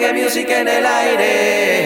reggae music en el aire.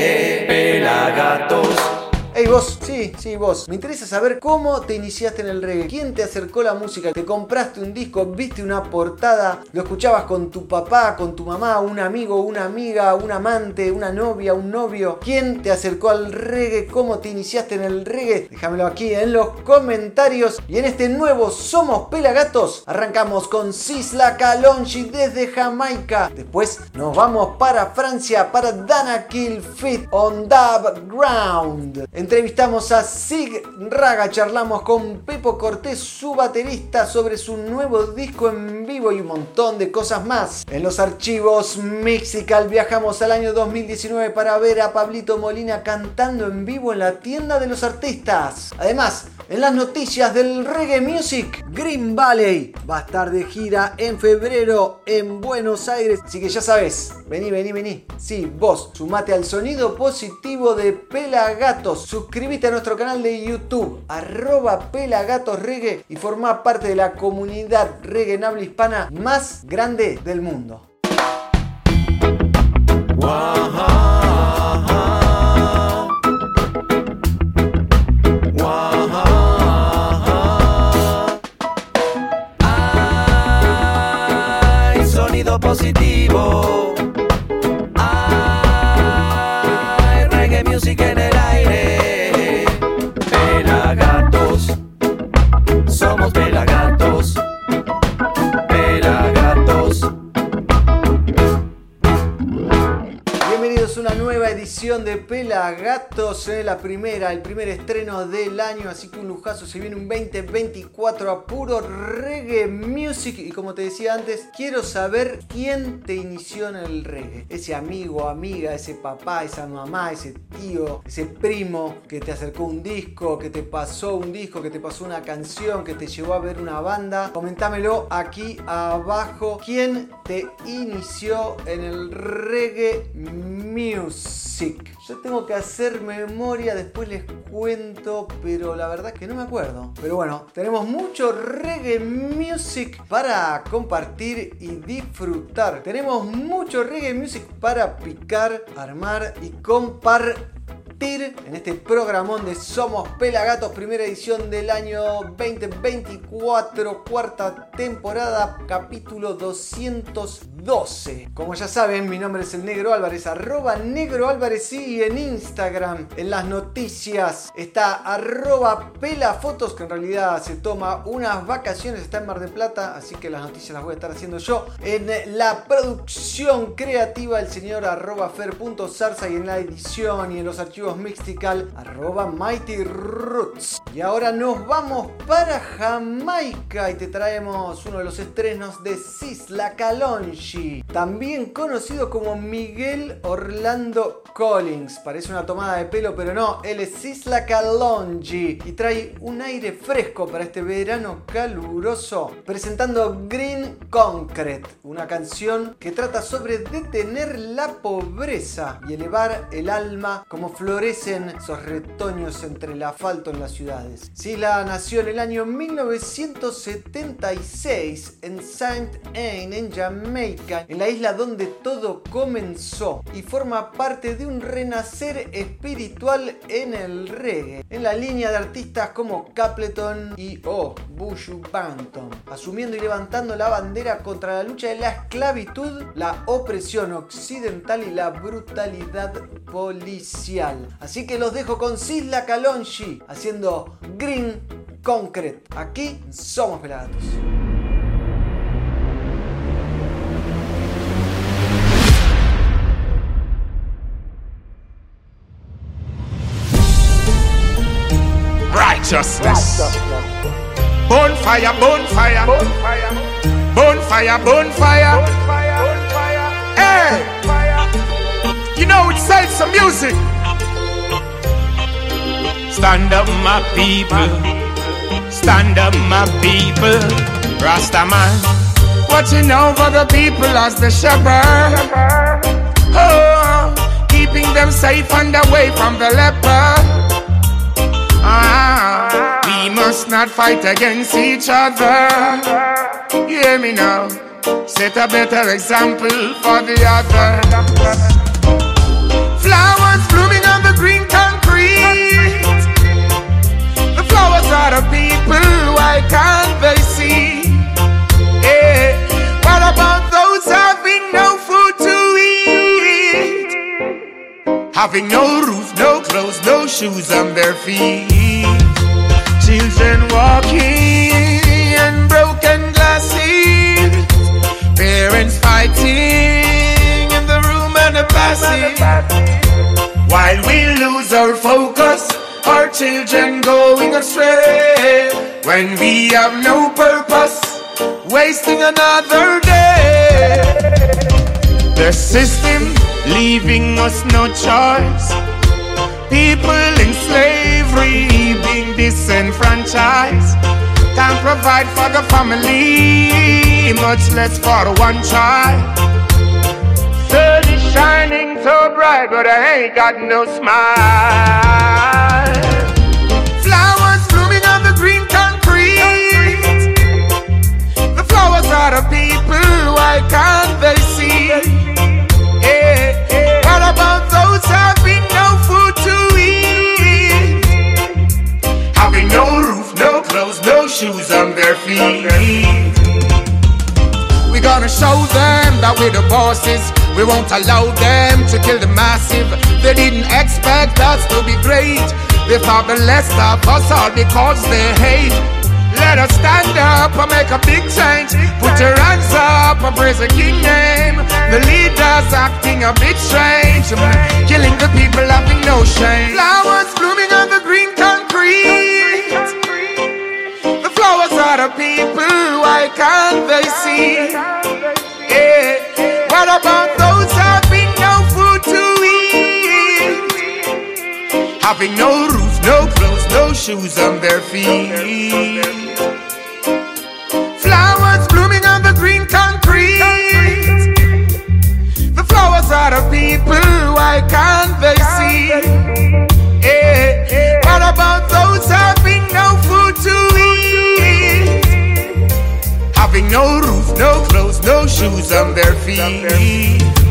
Hey vos, sí, sí vos. Me interesa saber cómo te iniciaste en el reggae. ¿Quién te acercó la música? ¿Te compraste un disco? ¿Viste una portada? ¿Lo escuchabas con tu papá, con tu mamá, un amigo, una amiga, un amante, una novia, un novio? ¿Quién te acercó al reggae? ¿Cómo te iniciaste en el reggae? Déjamelo aquí en los comentarios. Y en este nuevo Somos Pelagatos arrancamos con Sisla Kalonji desde Jamaica. Después nos vamos para Francia para Dana Kill Fit on Dub Ground. Entrevistamos a Sig Raga, charlamos con Pepo Cortés, su baterista, sobre su nuevo disco en vivo y un montón de cosas más. En los archivos Mexical viajamos al año 2019 para ver a Pablito Molina cantando en vivo en la tienda de los artistas. Además, en las noticias del reggae music, Green Valley va a estar de gira en febrero en Buenos Aires. Así que ya sabes, vení, vení, vení. Sí, vos, sumate al sonido positivo de Pelagatos. Suscríbete a nuestro canal de YouTube, arroba Reggae y forma parte de la comunidad reggae hispana más grande del mundo. Edición de Pelagatos, eh, la primera, el primer estreno del año, así que un lujazo, se viene un 2024 a puro reggae music. Y como te decía antes, quiero saber quién te inició en el reggae, ese amigo, amiga, ese papá, esa mamá, ese tío, ese primo que te acercó un disco, que te pasó un disco, que te pasó una canción, que te llevó a ver una banda, comentámelo aquí abajo, quién te inició en el reggae music. Yo tengo que hacer memoria, después les cuento, pero la verdad es que no me acuerdo. Pero bueno, tenemos mucho reggae music para compartir y disfrutar. Tenemos mucho reggae music para picar, armar y compartir en este programón de Somos Pelagatos, primera edición del año 2024, cuarta temporada, capítulo 212. Como ya saben, mi nombre es el Negro Álvarez, arroba Negro Álvarez y en Instagram, en las noticias, está arroba Pelafotos, que en realidad se toma unas vacaciones, está en Mar de Plata, así que las noticias las voy a estar haciendo yo. En la producción creativa, el señor arroba fer.zarza y en la edición y en los archivos Mistical, arroba Mighty Roots. Y ahora nos vamos para Jamaica y te traemos uno de los estrenos de Sisla Kalonji, también conocido como Miguel Orlando Collins. Parece una tomada de pelo, pero no, él es Sisla Kalonji y trae un aire fresco para este verano caluroso, presentando Green Concrete, una canción que trata sobre detener la pobreza y elevar el alma como flor florecen esos retoños entre el asfalto en las ciudades. Sila nació en el año 1976 en Saint Anne, en Jamaica, en la isla donde todo comenzó y forma parte de un renacer espiritual en el reggae, en la línea de artistas como Capleton y O. Bushu Banton, asumiendo y levantando la bandera contra la lucha de la esclavitud, la opresión occidental y la brutalidad policial. Así que los dejo con Sisla Kalonji haciendo Green Concrete. Aquí somos pelados. Righteousness. Bonfire, bonfire. Bonfire, bonfire. Hey! You know, it sells some music. Stand up, my people. Stand up, my people. Rasta man, watching over the people as the shepherd. Oh, keeping them safe and away from the leper. Ah, we must not fight against each other. You hear me now? set a better example for the other. Flowers blooming why can't see? Yeah. What about those having no food to eat? Having no roof, no clothes, no shoes on their feet. Children walking in broken glasses. Parents fighting in the room and the passage. While we lose our focus, our children going astray. When we have no purpose, wasting another day. The system leaving us no choice. People in slavery being disenfranchised. Can't provide for the family, much less for one child. Sun is shining so bright, but I ain't got no smile. Are the people, why can't they see? What about those having no food to eat? Having no roof, no clothes, no shoes on their feet. We're gonna show them that we're the bosses. We won't allow them to kill the massive. They didn't expect us to be great. They thought the less of us all because they hate. Us stand up and make a big change. Put your hands up and praise the King name. The leaders acting a bit strange. Killing the people having no shame. Flowers blooming on the green concrete. The flowers are the people, why can't they see? Yeah. What about those having no food to eat? Having no roof, no clothes, no shoes on their feet. Flowers blooming on the green concrete. The flowers are the people, why can't they see? Yeah. What about those having no food to eat? Having no roof, no clothes, no shoes on their feet.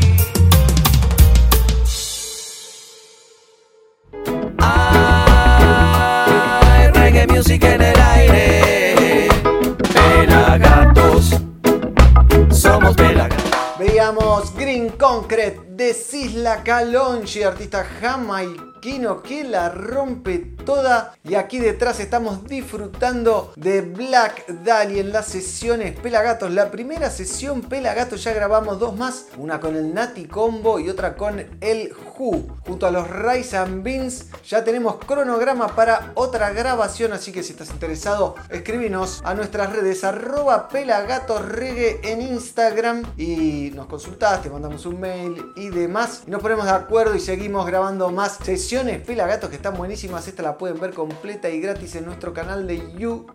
Green Concrete de Sisla Calonchi, artista jamaiquino que la rompe toda. Y aquí detrás estamos disfrutando de Black Dahlia en las sesiones Pelagatos. La primera sesión Pelagatos ya grabamos dos más, una con el Nati Combo y otra con el Who. Junto a los Rice and Beans ya tenemos cronograma para otra grabación, así que si estás interesado, escríbenos a nuestras redes arroba pelagatosreggae en Instagram y nos consultás, te mandamos un mail demás. Y nos ponemos de acuerdo y seguimos grabando más sesiones Pelagatos que están buenísimas. Esta la pueden ver completa y gratis en nuestro canal de YouTube.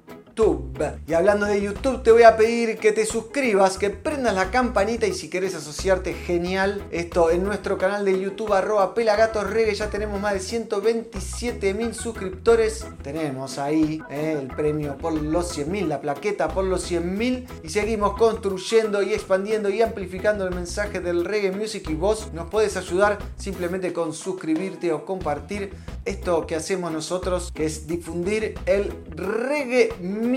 Y hablando de YouTube, te voy a pedir que te suscribas, que prendas la campanita y si querés asociarte, genial. Esto en nuestro canal de YouTube, arroba pelagatosreggae, ya tenemos más de 127 mil suscriptores. Tenemos ahí eh, el premio por los 100 mil, la plaqueta por los 100 mil. Y seguimos construyendo y expandiendo y amplificando el mensaje del reggae music. Y vos nos puedes ayudar simplemente con suscribirte o compartir esto que hacemos nosotros, que es difundir el reggae music.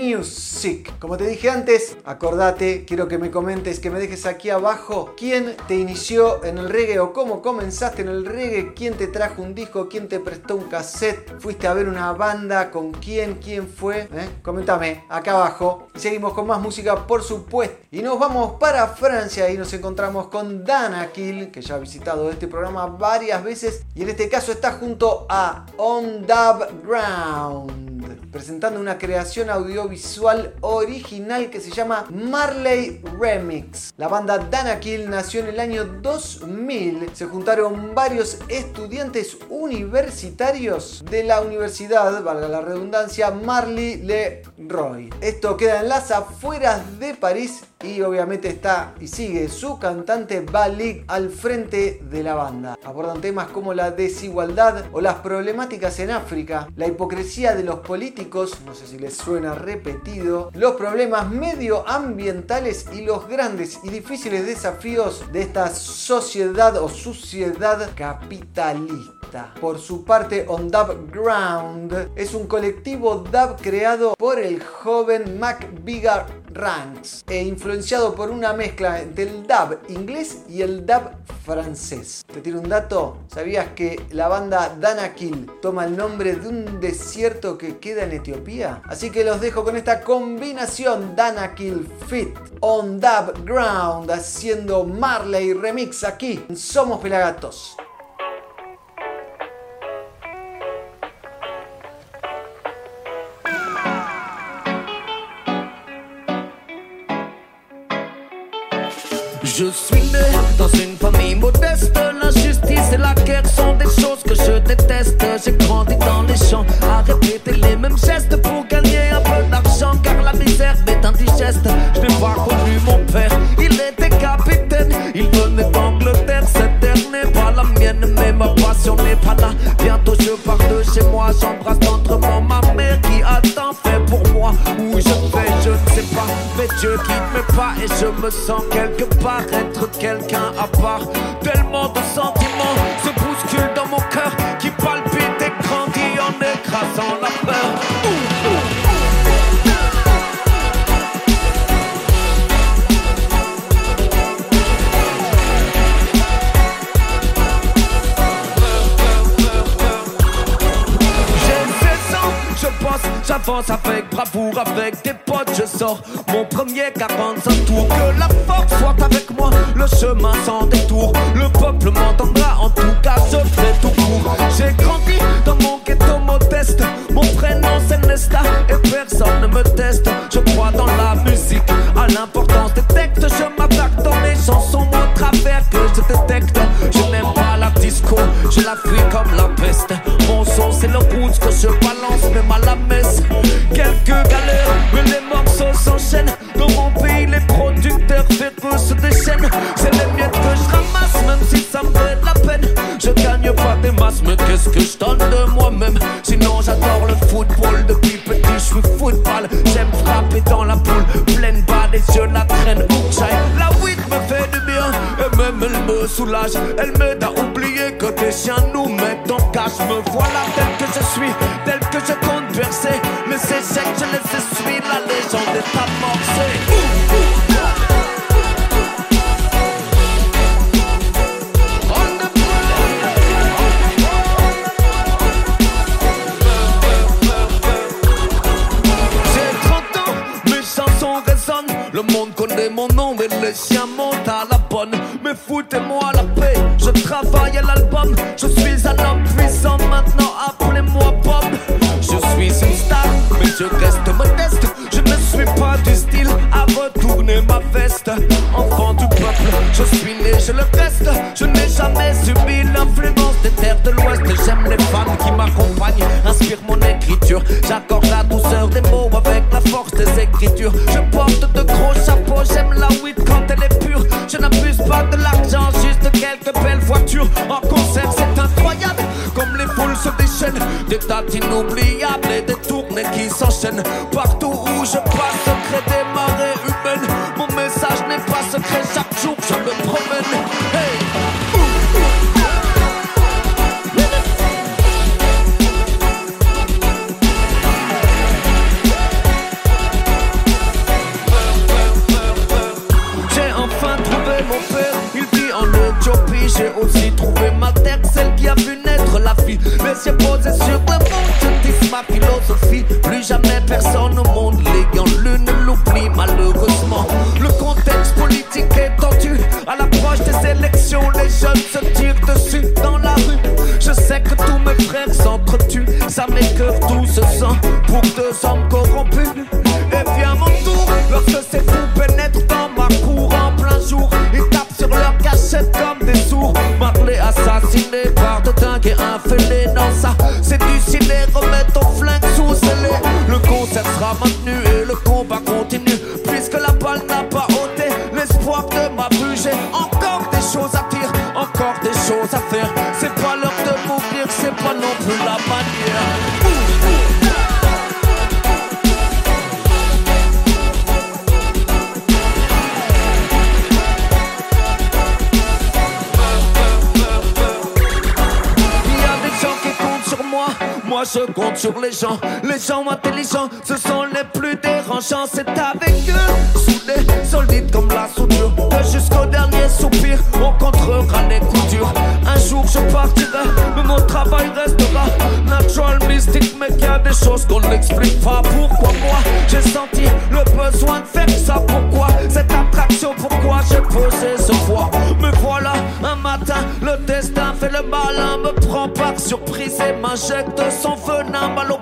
Como te dije antes, acordate, quiero que me comentes, que me dejes aquí abajo quién te inició en el reggae o cómo comenzaste en el reggae, quién te trajo un disco, quién te prestó un cassette, fuiste a ver una banda, con quién, quién fue. ¿Eh? Coméntame acá abajo. Y seguimos con más música, por supuesto. Y nos vamos para Francia y nos encontramos con Dana Kill, que ya ha visitado este programa varias veces. Y en este caso está junto a On Dub Ground, presentando una creación audiovisual original que se llama Marley Remix. La banda Danakil nació en el año 2000. Se juntaron varios estudiantes universitarios de la universidad, valga la redundancia, Marley Le Roy. Esto queda en las afueras de París y obviamente está y sigue su cantante Balik al frente de la banda. Abordan temas como la desigualdad o las problemáticas en África, la hipocresía de los políticos, no sé si les suena repetido, los problemas medioambientales y los grandes y difíciles desafíos de esta sociedad o suciedad capitalista. Por su parte, On Dub Ground es un colectivo dub creado por el joven Mac Bigger Ranks e influenciado por una mezcla entre el dub inglés y el dub francés. ¿Te tiene un dato? ¿Sabías que la banda Danakil toma el nombre de un desierto que queda en Etiopía? Así que los dejo con esta combinación Danakil Fit on Dub Ground haciendo Marley Remix aquí en Somos Pelagatos. Je suis né dans une famille modeste. L'injustice et la guerre sont des choses que je déteste. J'ai grandi dans les champs à répéter les mêmes gestes pour gagner un peu d'argent. Car la misère m'est indigeste. Je n'ai pas Dieu quitte mes pas et je me sens quelque part être quelqu'un à part. Avec bravoure, avec des potes, je sors mon premier 45 tours. Que la force soit avec moi, le chemin sans détour. Le peuple m'entendra, en tout cas, je fais tout court. J'ai grandi dans mon ghetto modeste, mon prénom c'est Nesta et personne ne me teste. Je crois dans la musique, à l'importance des textes. Je m'attaque dans mes chansons, au travers que je détecte. Je n'aime pas la disco, je la fuis comme la peste. Mais les morceaux s'enchaînent. Dans mon pays, les producteurs véreux se déchaînent. C'est les miettes que je ramasse, même si ça me fait de la peine. Je gagne pas des masses, mais qu'est-ce que je donne de moi-même? Sinon, j'adore le football. Depuis petit, je suis football. J'aime frapper dans la poule, pleine balle et je la traîne. La weed me fait du bien, et même elle me soulage. Elle m'aide à oublier que des chiens car je me voilà tel que je suis, tel que je compte verser. Mais ces que je les essuie maintenu et le combat continue. Puisque la balle n'a pas ôté l'espoir de ma J'ai encore des choses à dire, encore des choses à faire. C'est pas l'heure de mourir, c'est pas non plus la manière. Il y a des gens qui comptent sur moi, moi je compte sur les gens, les gens intelligents, ce sont c'est avec eux, soudés, solides comme la soudure. Jusqu'au dernier soupir, on contrera les coups durs. Un jour je partirai, mais mon travail restera natural, mystique. Mais qu'il y a des choses qu'on n'explique pas. Pourquoi moi j'ai senti le besoin de faire ça? Pourquoi cette attraction? Pourquoi j'ai posé ce poids? Me voilà un matin, le destin fait le malin, me prend par surprise et m'injecte son venin. Mal au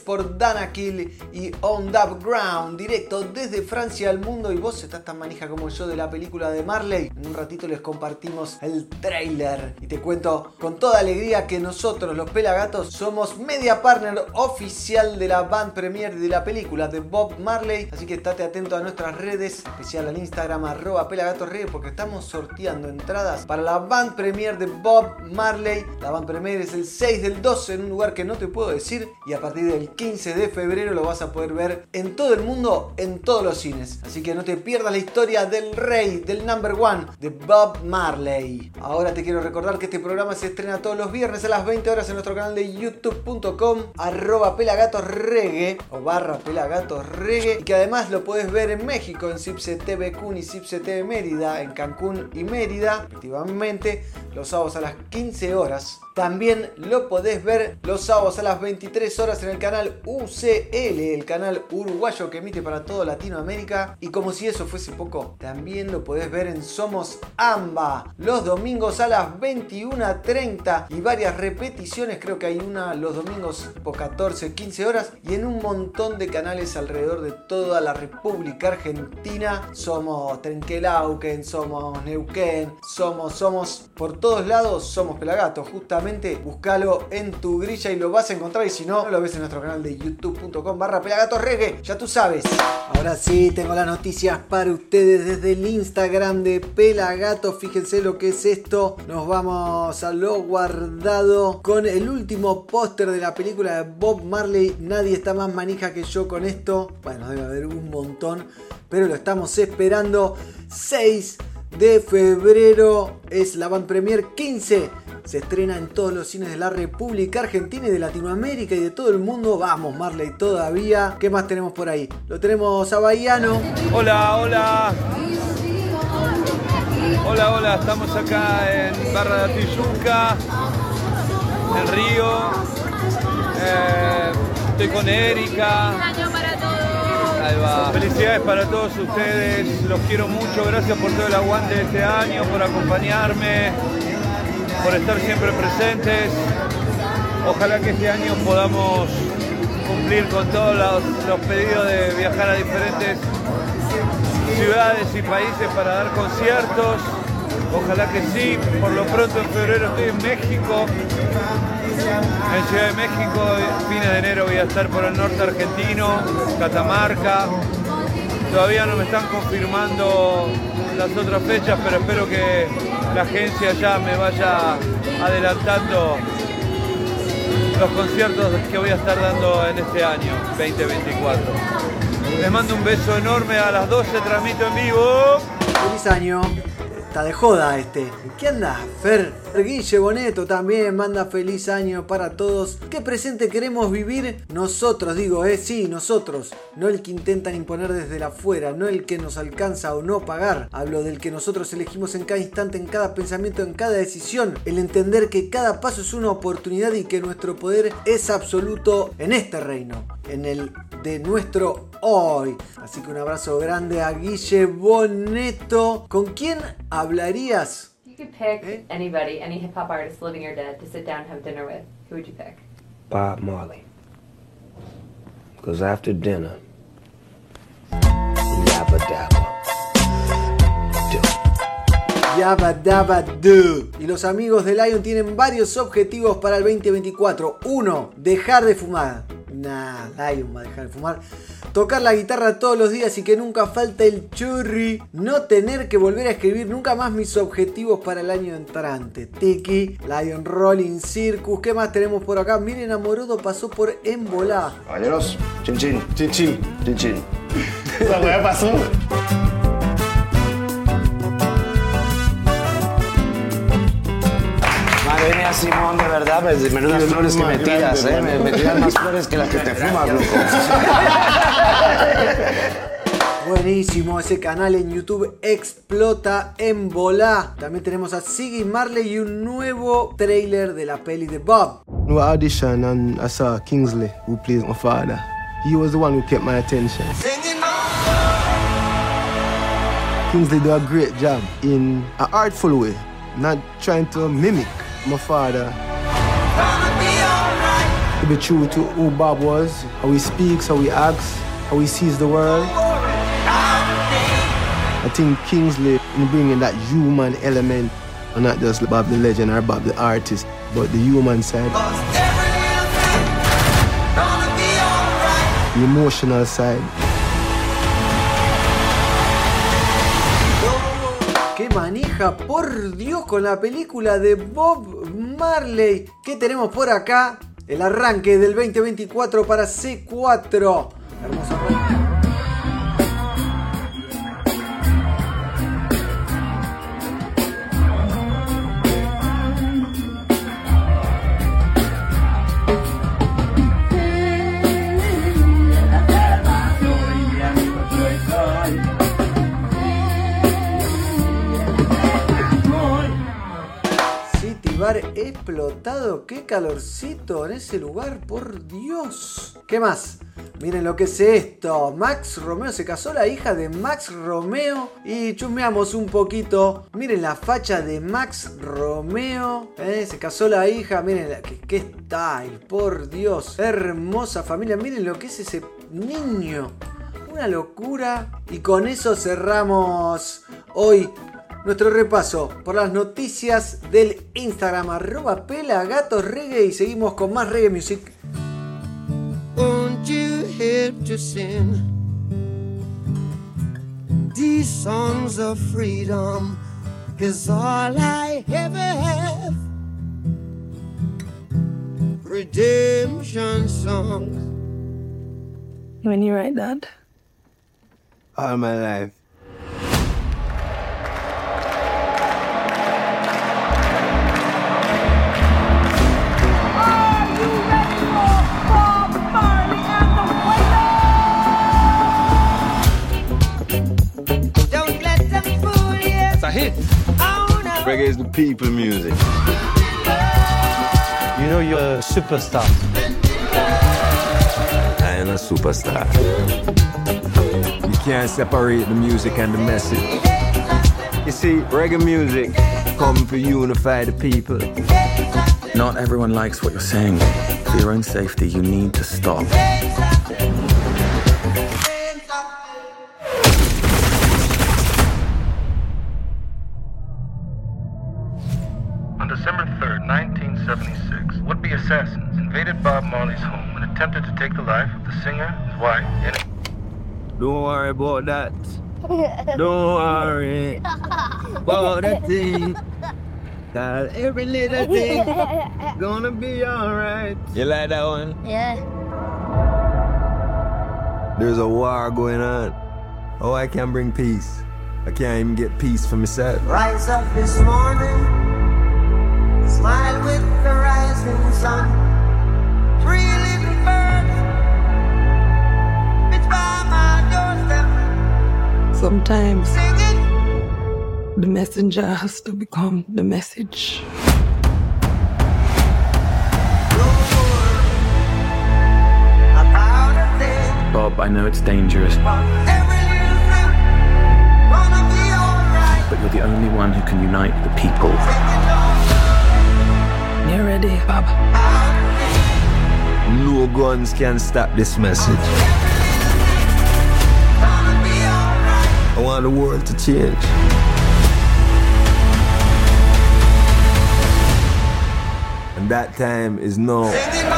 Por Dana Kill y On Dub Ground, directo desde Francia al mundo. Y vos estás tan manija como yo de la película de Marley. En un ratito les compartimos el trailer y te cuento con toda alegría que nosotros, los Pelagatos, somos media partner oficial de la band premiere de la película de Bob Marley. Así que estate atento a nuestras redes, especial al Instagram arroba pelagatorre, porque estamos sorteando entradas para la band premiere de Bob Marley. La band premiere es el 6 del 12 en un lugar que no te puedo decir y a partir del 15 de febrero lo vas a poder ver en todo el mundo, en todos los cines. Así que no te pierdas la historia del rey, del number one, de Bob Marley. Ahora te quiero recordar que este programa se estrena todos los viernes a las 20 horas en nuestro canal de youtube.com arroba pelagatosregue o barra pelagatosregue y que además lo puedes ver en México en Cipse TV Kun y Cipse TV Mérida, en Cancún y Mérida, respectivamente, los sábados a las 15 horas. También lo podés ver los sábados a las 23 horas en el canal UCL, el canal uruguayo que emite para toda Latinoamérica. Y como si eso fuese poco, también lo podés ver en Somos AMBA, los domingos a las 21.30 y varias repeticiones, creo que hay una los domingos por 14, 15 horas y en un montón de canales alrededor de toda la República Argentina. Somos Trenquelauquen, somos Neuquén, somos, somos por todos lados, somos Pelagatos, justamente Búscalo en tu grilla y lo vas a encontrar. Y si no, lo ves en nuestro canal de youtube.com barra pelagatorregue. Ya tú sabes. Ahora sí, tengo las noticias para ustedes desde el Instagram de Pelagato. Fíjense lo que es esto. Nos vamos a lo guardado con el último póster de la película de Bob Marley. Nadie está más manija que yo con esto. Bueno, debe haber un montón. Pero lo estamos esperando. 6 de febrero es la Van Premier 15 se estrena en todos los cines de la República Argentina y de Latinoamérica y de todo el mundo. Vamos, Marley, todavía. ¿Qué más tenemos por ahí? Lo tenemos a Bahiano. Hola, hola. Hola, hola, estamos acá en Barra de en Río. Eh, estoy con Erika. Ahí va. Felicidades para todos ustedes, los quiero mucho, gracias por todo el aguante de este año, por acompañarme, por estar siempre presentes. Ojalá que este año podamos cumplir con todos los, pedidos de viajar a diferentes ciudades y países para dar conciertos. Ojalá que sí. Por lo pronto en febrero estoy en México. En Ciudad de México, fines de enero voy a estar por el norte argentino, Catamarca. Todavía no me están confirmando las otras fechas, pero espero que la agencia ya me vaya adelantando los conciertos que voy a estar dando en este año 2024. Les mando un beso enorme, a las 12 transmito en vivo. Feliz año. Está de joda este. ¿Qué anda, Fer? Guille Boneto también manda feliz año para todos. ¿Qué presente queremos vivir? Nosotros, digo, eh, sí, nosotros. No el que intentan imponer desde la afuera, no el que nos alcanza o no pagar. Hablo del que nosotros elegimos en cada instante, en cada pensamiento, en cada decisión. El entender que cada paso es una oportunidad y que nuestro poder es absoluto en este reino. En el de nuestro hoy. Así que un abrazo grande a Guille Boneto. ¿Con quién hablarías? You could pick Eh? anybody, any hip hop artist, living or dead, to sit down and have dinner with. Who would you pick? Bob Marley. Because after dinner, yabba dabba. Do. Yabba Dabba Do. Y los amigos de Lion tienen varios objetivos para el 2024. Uno, dejar de fumar. Nah, Lion va a dejar de fumar. Tocar la guitarra todos los días y que nunca falte el churri. No tener que volver a escribir nunca más mis objetivos para el año entrante. Tiki, Lion Rolling Circus. ¿Qué más tenemos por acá? Miren, Amorodo pasó por Embolá. Caballeros, chin chin. Chin chin. Chin chin. Esa weá pasó. Simón, de verdad, me- menudas Sí, flores que más me tiras, grande, ¿eh? Me, me tiras más flores que las que te fumas, loco. Buenísimo, ese canal en YouTube explota en bola. También tenemos a Siggy Marley y un nuevo trailer de la peli de Bob. No audition and I saw Kingsley, who plays my father. He was the one who kept my attention. Kingsley do a great job in an artful way, not trying to mimic my father. To be true to who Bob was, how he speaks, how he acts, how he sees the world. I think Kingsley in bringing that human element, and not just Bob the legend or Bob the artist, but the human side, the emotional side. Manija, por Dios, con la película de Bob Marley! ¿Qué tenemos por acá? El arranque del 2024 para C4. Hermoso explotado. ¡Qué calorcito en ese lugar! ¡Por Dios! ¿Qué más? Miren lo que es esto. Max Romeo se casó la hija de Max Romeo. Y chusmeamos un poquito. Miren la facha de Max Romeo. ¿eh? Se casó la hija. Miren la, style. Por Dios. Hermosa familia. Miren lo que es ese niño. Una locura. Y con eso cerramos hoy nuestro repaso por las noticias del Instagram arroba pelagatos reggae y seguimos con más reggae music. Won't you help to sing these songs of freedom? Is all I ever have. Redemption songs. When you write that? All my life. Hit. Reggae is the people music. You know you're a superstar. I am a superstar. You can't separate the music and the message. You see, reggae music come to unify the people. Not everyone likes what you're saying. For your own safety, you need to stop. Life of the singer, his wife, and Don't worry about that. Don't worry about that thing. That every little thing gonna be alright. You like that one? Yeah. There's a war going on. Oh, I can't bring peace. I can't even get peace for myself. Rise up this morning, smile with the rising sun. Three Sometimes the messenger has to become the message. About a thing, Bob, I know it's dangerous, every little thing, gonna be alright. but you're the only one who can unite the people. You're ready, Bob? No guns can stop this message. I want the world to change. And that time is now.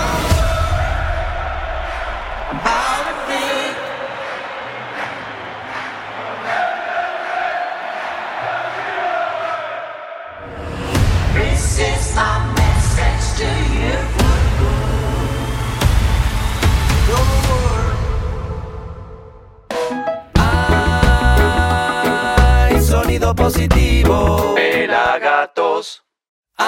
Pelagatos.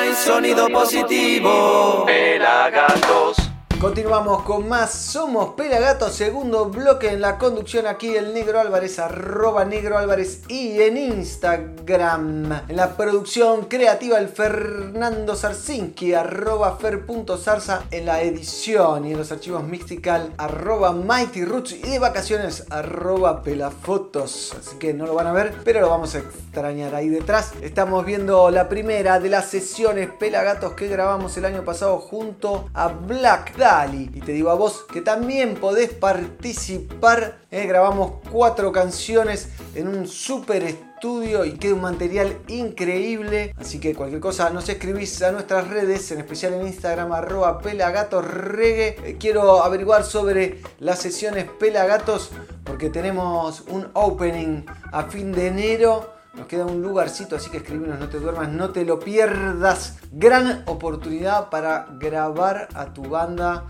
Ay, sonido positivo. Pelagatos. Continuamos con más Somos Pelagatos, segundo bloque en la conducción aquí el Negro Álvarez, arroba Negro Álvarez y en Instagram. En la producción creativa el Fernando Sarsinki, arroba fer.zarza en la edición y en los archivos Mixtical, arroba Mighty Roots y de vacaciones, arroba Pelafotos. Así que no lo van a ver, pero lo vamos a extrañar ahí detrás. Estamos viendo la primera de las sesiones Pelagatos que grabamos el año pasado junto a Black Y te digo a vos que también podés participar. Eh, grabamos cuatro canciones en un super estudio y queda un material increíble. Así que cualquier cosa nos escribís a nuestras redes, en especial en Instagram, arroba pelagatosregue. Eh, quiero averiguar sobre las sesiones Pelagatos porque tenemos un opening a fin de enero. Nos queda un lugarcito, así que escribinos, no te duermas, no te lo pierdas. Gran oportunidad para grabar a tu banda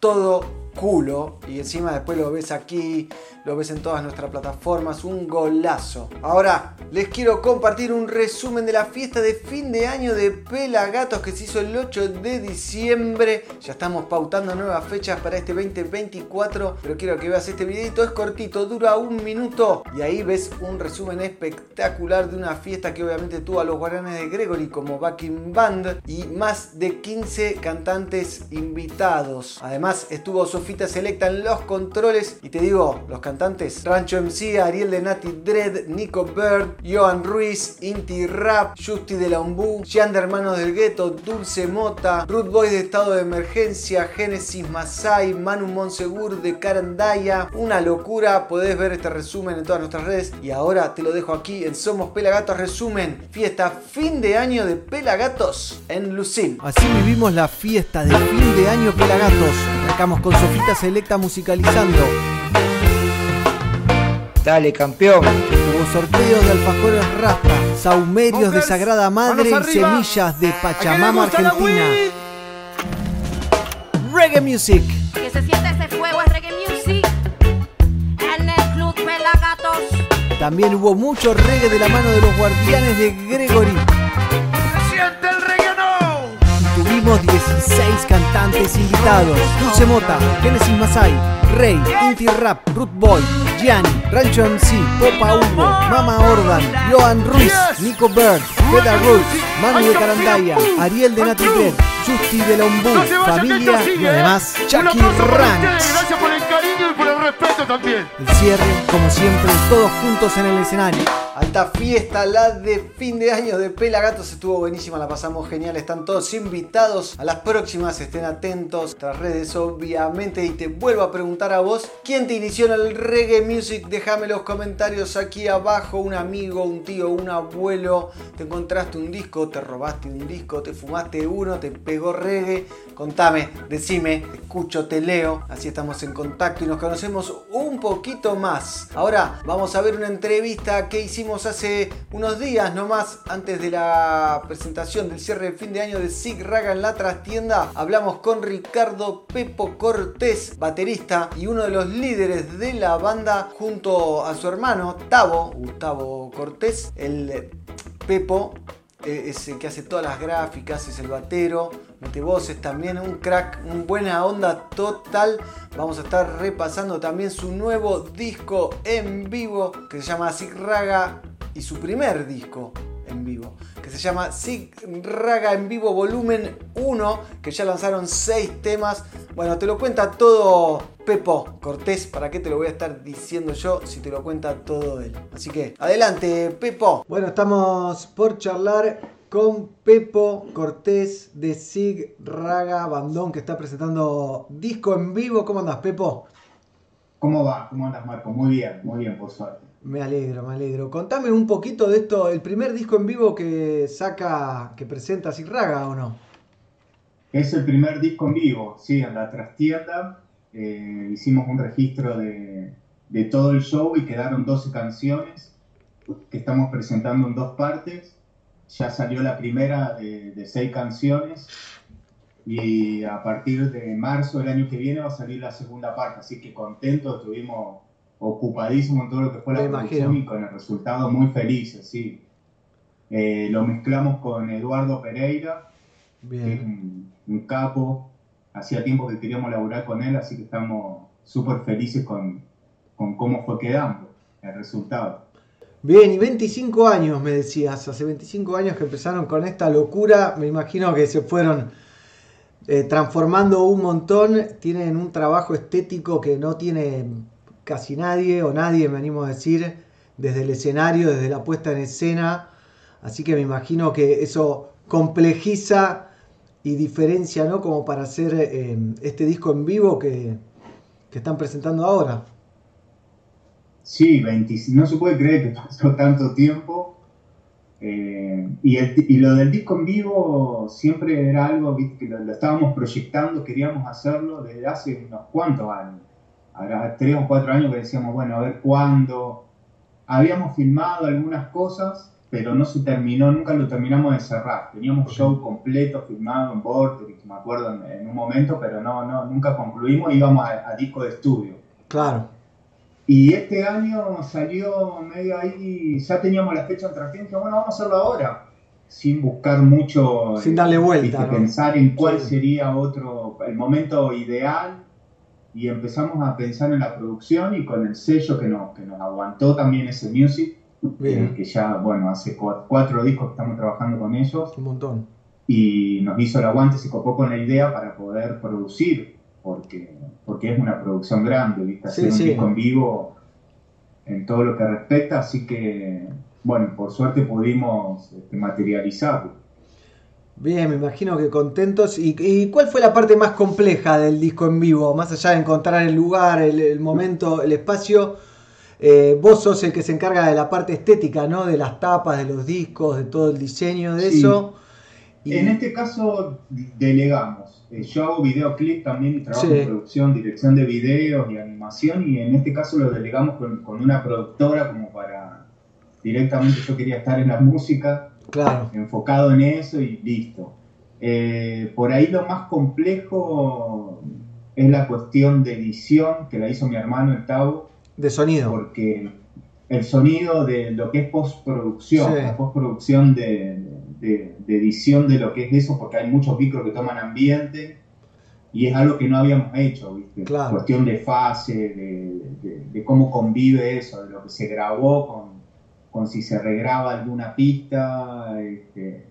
todo culo. Y encima después lo ves aquí, lo ves en todas nuestras plataformas. Un golazo. Ahora les quiero compartir un resumen de la fiesta de fin de año de Pelagatos que se hizo el 8 de diciembre. Ya estamos pautando nuevas fechas para este 2024. Pero quiero que veas este videito. Es cortito, dura un minuto. Y ahí ves un resumen espectacular de una fiesta que obviamente tuvo a los guaranes de Gregory como backing band. Y más de 15 cantantes invitados. Además estuvo Sofita Selecta en los controles. Y te digo, los cantantes. Rancho MC, Ariel de Nati Dread, Nico Bird, Johan Ruiz, Inti Rap, Justi de la Umbú, Jean de Hermanos del Gueto, Dulce Mota, Ruth Boy de Estado de Emergencia, Génesis Masai, Manu Monsegur de Carandaya. Una locura, podés ver este resumen en todas nuestras redes. Y ahora te lo dejo aquí en Somos Pelagatos Resumen. Fiesta fin de año de Pelagatos en Lucín. Así vivimos la fiesta de fin de año Pelagatos. Arrancamos con Sofita Selecta musicalizando. Dale, campeón. Hubo sorteos de alfajores raspa, saumerios de Sagrada Madre y semillas de Pachamama, ¡A que le gusta la Argentina. Reggae Music. Que se siente ese fuego es reggae music. En el club Pelagatos. También hubo mucho reggae de la mano de los guardianes de Gregory. Tuvimos 16 cantantes invitados. Dulce Mota, Genesis Masai, Rey, Inti Rap, Root Boy, Gianni, Rancho MC, Popa Hugo, Mama Orban, Johan Ruiz, Nico Bird, Feda Roots, Manu de Carandaya, Ariel de Nati Dead, Justi de Lombú, familia y además Chucky Ranch. Gracias por el cariño y por el respeto también. El cierre, como siempre, todos juntos en el escenario. Alta fiesta, la de fin de año de Pelagatos. Estuvo buenísima, la pasamos genial. Están todos invitados a las próximas. Estén atentos. Nuestras redes, obviamente. Y te vuelvo a preguntar a vos: ¿quién te inició en el reggae music? Déjame los comentarios aquí abajo. Un amigo, un tío, un abuelo. Te encontraste un disco, te robaste un disco, te fumaste uno, te pegó reggae. Contame, decime, te escucho, te leo. Así estamos en contacto y nos conocemos un poquito más. Ahora vamos a ver una entrevista que hicimos hace unos días nomás antes de la presentación del cierre de fin de año de Sig Raga en la trastienda. Hablamos con Ricardo Pepo Cortés, baterista y uno de los líderes de la banda junto a su hermano Tavo, Gustavo Cortés, el Pepo eh, es el que hace todas las gráficas, es el batero, mete voces también, un crack, un buena onda total. Vamos a estar repasando también su nuevo disco en vivo que se llama Sig Raga y su primer disco en vivo que se llama Sig Raga en vivo volumen 1 que ya lanzaron 6 temas. Bueno, te lo cuenta todo Pepo Cortés, ¿para qué te lo voy a estar diciendo yo si te lo cuenta todo él? Así que adelante, Pepo. Bueno, estamos por charlar con Pepo Cortés de Sig Raga Bandón que está presentando disco en vivo. ¿Cómo andas, Pepo? ¿Cómo va? ¿Cómo andas, Marco? Muy bien, muy bien, por suerte. Me alegro, me alegro. Contame un poquito de esto, el primer disco en vivo que saca, que presenta Sig Raga o no. Es el primer disco en vivo, sí, en la trastienda. Eh, hicimos un registro de, de todo el show y quedaron 12 canciones que estamos presentando en dos partes. Ya salió la primera de, de seis canciones y a partir de marzo del año que viene va a salir la segunda parte, así que contento, estuvimos ocupadísimos en todo lo que fue la Me producción imagino. y con el resultado muy felices, sí. Eh, lo mezclamos con Eduardo Pereira, que es Bien. un, un capo, hacía tiempo que queríamos laburar con él, así que estamos súper felices con, con cómo fue quedando el resultado. Bien, y 25 años me decías, hace 25 años que empezaron con esta locura, me imagino que se fueron eh, transformando un montón, tienen un trabajo estético que no tiene casi nadie, o nadie me animo a decir, desde el escenario, desde la puesta en escena, así que me imagino que eso complejiza y diferencia, ¿no? Como para hacer eh, este disco en vivo que, que están presentando ahora. Sí, 20 no se puede creer que pasó tanto tiempo. Eh, y, el- y lo del disco en vivo siempre era algo que lo, lo estábamos proyectando, queríamos hacerlo desde hace unos cuantos años. Ahora, tres o cuatro años que decíamos, bueno, a ver cuándo. Habíamos filmado algunas cosas, pero no se terminó, nunca lo terminamos de cerrar. Teníamos show completo filmado en Vortex, me acuerdo en, en un momento, pero no, no, nunca concluimos, íbamos a- a disco de estudio. Claro. Y este año salió medio ahí, ya teníamos la fecha en tracción, dije, bueno, vamos a hacerlo ahora, sin buscar mucho, Sin darle vuelta, viste, ¿no? pensar en cuál Sí. sería otro, el momento ideal, y empezamos a pensar en la producción y con el sello que nos, que nos aguantó también ese music, Bien. eh, que ya, bueno, hace cua- cuatro discos que estamos trabajando con ellos, Un montón. y nos hizo el aguante, se copó con la idea para poder producir, porque, porque es una producción grande, ¿viste? Sí, hacer un sí. disco en vivo en todo lo que respecta, así que, bueno, por suerte pudimos este, materializarlo. Bien, me imagino que contentos. ¿Y, y cuál fue la parte más compleja del disco en vivo? Más allá de encontrar el lugar, el, el momento, el espacio, eh, vos sos el que se encarga de la parte estética, ¿no? De las tapas, de los discos, de todo el diseño de Sí. eso. Y- En este caso delegamos. Eh, Yo hago videoclip también trabajo Sí. en producción, dirección de videos y animación y en este caso lo delegamos con, con una productora como para directamente yo quería estar en la música, Claro. enfocado en eso y listo. Eh, por ahí lo más complejo es la cuestión de edición que la hizo mi hermano el Tavo, De sonido. porque el sonido de lo que es postproducción, Sí. la postproducción de, de- de edición de lo que es eso, porque hay muchos micros que toman ambiente y es algo que no habíamos hecho, ¿viste? Claro. Cuestión de fase, de, de- de cómo convive eso, de lo que se grabó con, con si se regraba alguna pista. este.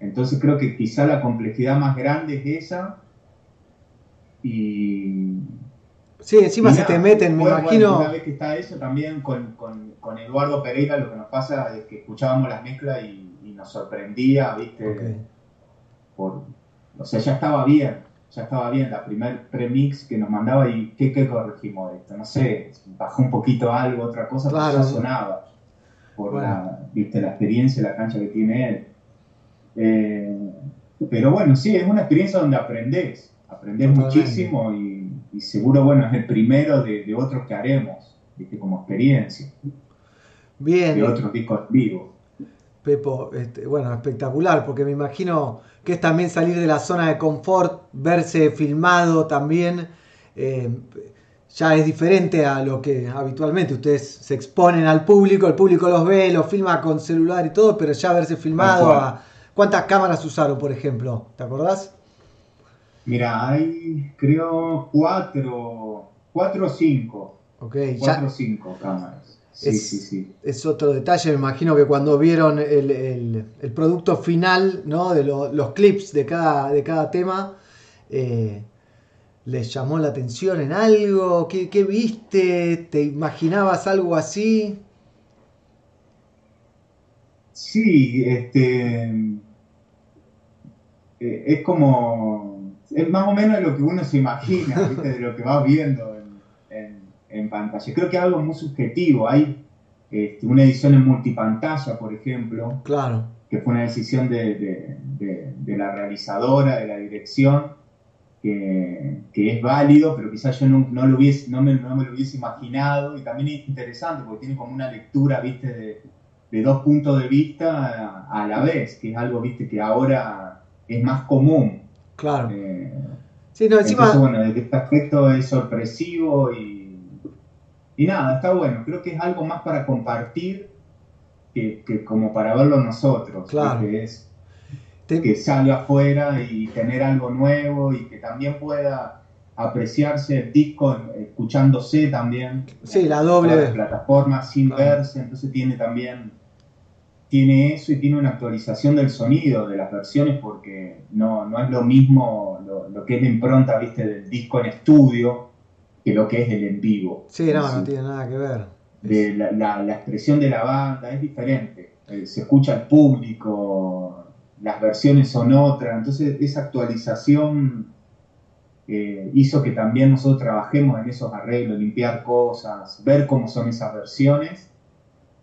Entonces creo que quizá la complejidad más grande es esa. Y, Sí, encima y se te meten, me bueno, imagino. una vez que está eso, también con, con- con Eduardo Pereira lo que nos pasa es que escuchábamos las mezclas y nos sorprendía, ¿viste? Por, o sea, ya estaba bien, ya estaba bien la primer premix que nos mandaba y ¿qué, qué corregimos de esto? No sé, bajó un poquito algo, otra cosa, pero ya sonaba. Por Bueno. la, ¿viste? la experiencia, la cancha que tiene él. Eh, pero bueno, sí, es una experiencia donde aprendes, aprendes Totalmente. muchísimo y, y seguro, bueno, es el primero de, de otros que haremos, ¿viste? como experiencia. Bien. de otros discos vivos. Pepo, este, bueno, espectacular, porque me imagino que es también salir de la zona de confort, verse filmado también. eh, ya es diferente a lo que habitualmente ustedes se exponen al público, el público los ve, los filma con celular y todo, pero ya verse filmado. A, ¿Cuántas cámaras usaron, por ejemplo? ¿Te acordás? Mira, hay creo cuatro, cuatro o cinco. Ok, Cuatro o cinco cámaras. Sí, Es- sí, sí. es otro detalle. Me imagino que cuando vieron el, el- el producto final, ¿no? De lo- los clips de cada, de cada tema, eh, ¿les llamó la atención en algo? ¿Qué, qué viste? ¿Te imaginabas algo así? Sí, este. eh, es como. Es más o menos lo que uno se imagina, ¿viste? De lo que vas viendo en, pantalla. Creo que es algo muy subjetivo. Hay este, una edición en multipantalla, por ejemplo, Claro. que fue una decisión de, de- de- de la realizadora, de la dirección, que, que es válido, pero quizás yo no, no lo hubiese, no, me, no me lo hubiese imaginado. Y también es interesante porque tiene como una lectura, ¿viste? De, de dos puntos de vista a, a la vez, que es algo, ¿viste? Que ahora es más común. Claro. Eh, Sí, no, encima. entonces, bueno, desde este aspecto es sorpresivo y, y nada, está bueno. Creo que es algo más para compartir que, que como para verlo nosotros. Claro. Que es Te- que salga afuera y tener algo nuevo y que también pueda apreciarse el disco escuchándose también. Sí, la doble- las plataformas sin Claro. verse, entonces tiene también tiene eso y tiene una actualización del sonido de las versiones porque no, no es lo mismo lo, lo que es la impronta viste del disco en estudio que lo que es el en vivo. Sí, no, no tiene nada que ver. de la, la- la expresión de la banda es diferente. Eh, se escucha al público, las versiones son otras. Entonces, esa actualización eh, hizo que también nosotros trabajemos en esos arreglos, limpiar cosas, ver cómo son esas versiones,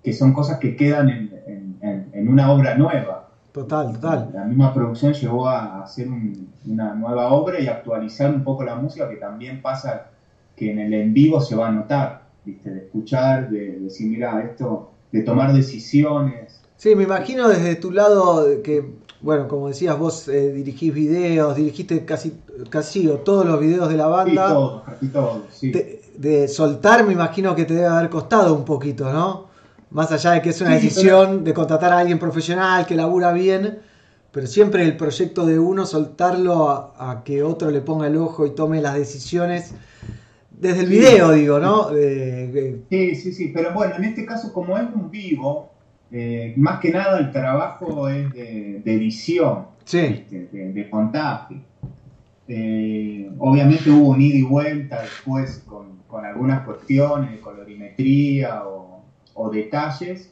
que son cosas que quedan en, en- en- en una obra nueva. Total, total. La misma producción llevó a hacer un- una nueva obra y actualizar un poco la música, que también pasa que en el en vivo se va a notar, ¿viste? de escuchar, de, decir, mira, esto, de tomar decisiones. Sí, me imagino desde tu lado que, bueno, como decías, vos eh, dirigís videos, dirigiste casi, casi o todos los videos de la banda. todo, y todo, sí. de, de soltar, me imagino que te debe haber costado un poquito, ¿no? Más allá de que es una Sí, decisión de contratar a alguien profesional que labura bien, pero siempre el proyecto de uno, soltarlo a, a que otro le ponga el ojo y tome las decisiones desde el Sí. video, digo, ¿no? Sí, sí, sí, pero bueno, en este caso como es un vivo, eh, más que nada el trabajo es de, de edición, sí, ¿viste? de, de montaje. Eh, obviamente hubo un ida y vuelta después con, con algunas cuestiones de colorimetría o, o detalles,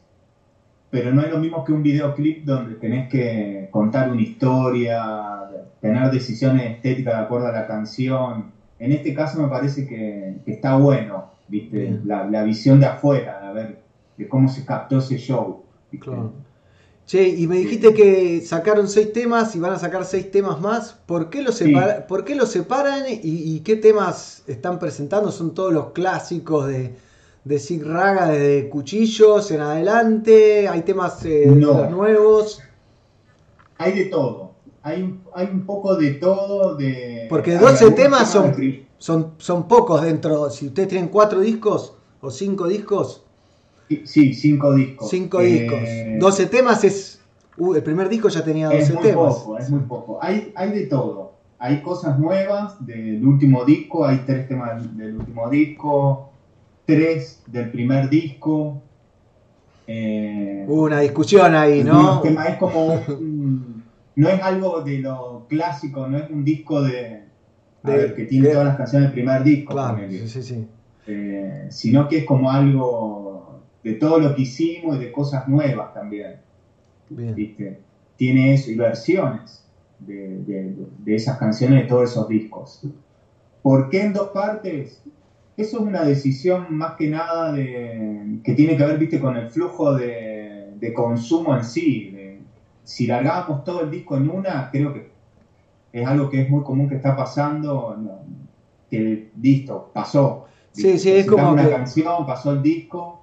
pero no es lo mismo que un videoclip donde tenés que contar una historia, tener decisiones estéticas de acuerdo a la canción. En este caso me parece que, que está bueno, ¿viste? La, la visión de afuera, a ver, de cómo se captó ese show. ¿viste? claro. Che, y me dijiste que sacaron seis temas y van a sacar seis temas más. ¿Por qué los, Sí. separa- ¿por qué los separan y, y qué temas están presentando? ¿Son todos los clásicos de, de Sig Raga desde Cuchillos en adelante? ¿Hay temas eh, No. nuevos? Hay de todo. Hay, un- hay un poco de todo. De, Porque hay 12 algunos temas son, de son, son pocos dentro. Si ustedes tienen cuatro discos o cinco discos, Sí, cinco discos. cinco Eh, discos. 12 temas es. uh, el primer disco ya tenía 12 Es muy temas. poco, es muy poco. Hay, hay de todo. Hay cosas nuevas del último disco, hay tres temas del último disco, tres del primer disco. Eh, Hubo una discusión ahí, ¿no? algunos temas, es como un- no es algo de lo clásico, no es un disco de, ver, que tiene de- todas las canciones del primer disco, Claro, sí, sí, sí. Eh, sino que es como algo de todo lo que hicimos y de cosas nuevas también. Bien. ¿viste? Tiene eso y versiones de, de- esas canciones de todos esos discos. ¿Por qué en dos partes? Eso es una decisión más que nada de, que tiene que ver ¿viste? con el flujo de, de consumo en sí. Si largábamos todo el disco en una, creo que es algo que es muy común que está pasando, que listo, pasó. Sí, sí, es como una que- canción, pasó el disco,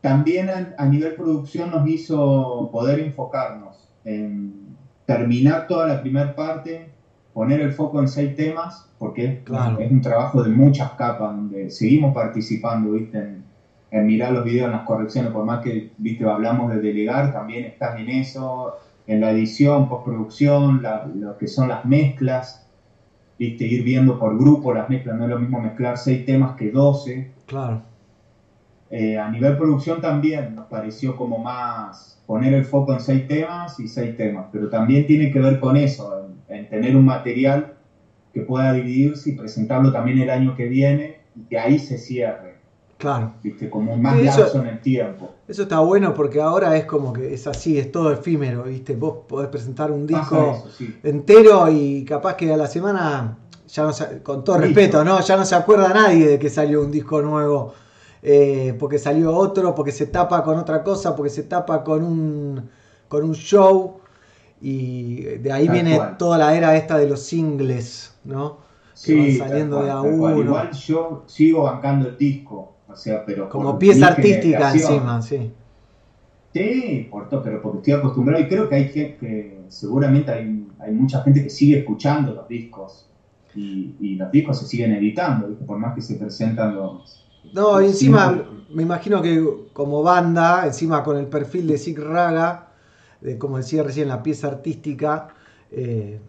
también a, a nivel producción nos hizo poder enfocarnos en terminar toda la primera parte, poner el foco en seis temas, porque Claro. es un trabajo de muchas capas, donde seguimos participando, ¿viste? En, en mirar los videos, en las correcciones, por más que, ¿viste? Hablamos de delegar, también estás en eso, en la edición, postproducción, la- lo que son las mezclas, ¿viste? Ir viendo por grupo las mezclas, no es lo mismo mezclar seis temas que 12. Claro. Eh, a nivel producción también nos pareció como más poner el foco en seis temas y seis temas, pero también tiene que ver con eso, en, en tener un material que pueda dividirse y presentarlo también el año que viene y que ahí se cierre, Claro. ¿viste? Como más Sí, eso- en el tiempo. Eso está bueno porque ahora es como que es así, es todo efímero, ¿viste? Vos podés presentar un disco Pasa eso, sí. entero y capaz que a la semana, ya no se- con todo Listo. respeto, ¿no? Ya no se acuerda nadie de que salió un disco nuevo. eh, porque salió otro, porque se tapa con otra cosa, porque se tapa con un, con un show. Y de ahí Tal viene cual. toda la era esta de los singles, ¿no? Que van saliendo cual, de a uno. Igual yo sigo bancando el disco, o sea, pero Como pieza artística encima, sí. Sí, por todo, pero porque estoy acostumbrado y creo que hay gente que seguramente hay, hay mucha gente que sigue escuchando los discos y, y los discos se siguen editando, por más que se presentan los... No, y los encima singles. me imagino que como banda, encima con el perfil de Sig Raga, de, como decía recién, la pieza artística, eh,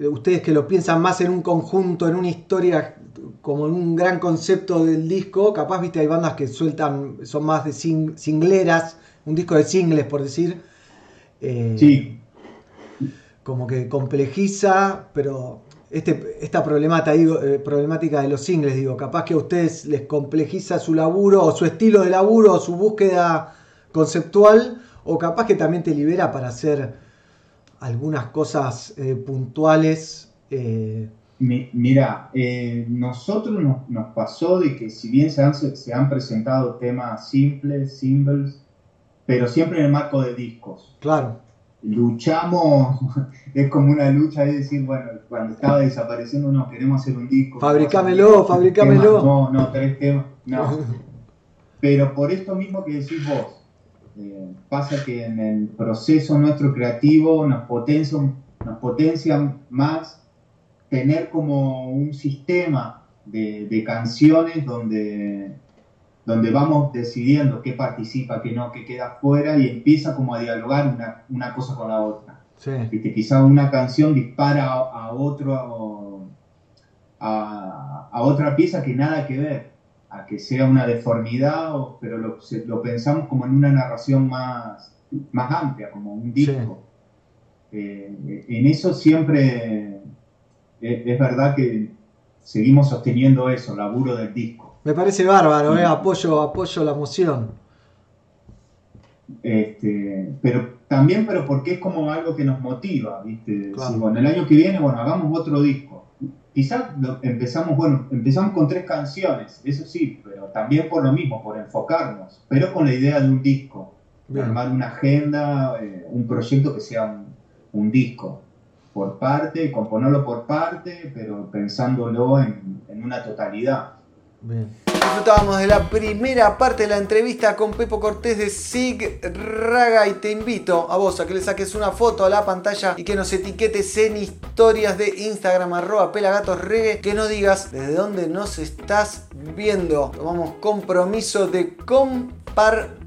ustedes que lo piensan más en un conjunto, en una historia, como en un gran concepto del disco, capaz, viste, hay bandas que sueltan, son más de sing- singleras, un disco de singles, por decir. eh, Sí, como que complejiza, pero este, esta problemática, digo, eh, problemática de los singles, digo, capaz que a ustedes les complejiza su laburo o su estilo de laburo o su búsqueda conceptual, o capaz que también te libera para hacer algunas cosas eh, puntuales. eh, Mi- mira, eh, nosotros nos, nos pasó de que si bien se han, se han presentado temas simples, singles, pero siempre en el marco de discos. claro, Luchamos, es como una lucha de decir, bueno, cuando estaba desapareciendo no queremos hacer un disco. Fabricámelo, fabricámelo. temas, No, no, tres temas, no. Pero por esto mismo que decís vos, eh, pasa que en el proceso nuestro creativo nos potencia, nos potencia más tener como un sistema de, de canciones donde, donde vamos decidiendo qué participa, qué no, qué queda fuera y empieza como a dialogar una, una cosa con la otra. sí, quizá una canción dispara a, a otro a, a otra pieza que nada que ver, a que sea una deformidad, o- pero lo, se- lo pensamos como en una narración más, más amplia, como un disco. Eh, en eso siempre es, es verdad que seguimos sosteniendo eso, el laburo del disco. me parece bárbaro, eh, apoyo, apoyo la moción. Este, pero también, pero porque es como algo que nos motiva, ¿viste? Decir, Claro. bueno, el año que viene, bueno, hagamos otro disco. Quizás empezamos, bueno, empezamos con tres canciones, eso sí, pero también por lo mismo, por enfocarnos, pero con la idea de un disco, de armar una agenda, eh, un proyecto que sea un, un disco, por parte, componerlo por parte, pero pensándolo en, en una totalidad. Bien. Disfrutábamos de la primera parte de la entrevista con Pepo Cortés de Sig Raga y te invito a vos a que le saques una foto a la pantalla y que nos etiquetes en historias de Instagram arroba pelagatosregue que nos digas desde dónde nos estás viendo. Tomamos compromiso de compartir.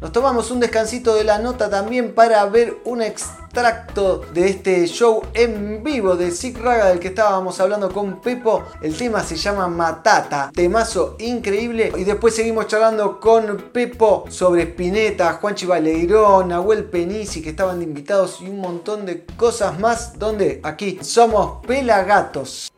Nos tomamos un descansito de la nota también para ver un extracto de este show en vivo de Sig Raga del que estábamos hablando con Pepo. El tema se llama Matata, temazo increíble. Y después seguimos charlando con Pepo sobre Spinetta, Juanchi Baleirón, Nahuel Penisi que estaban invitados y un montón de cosas más. Donde aquí somos Pelagatos.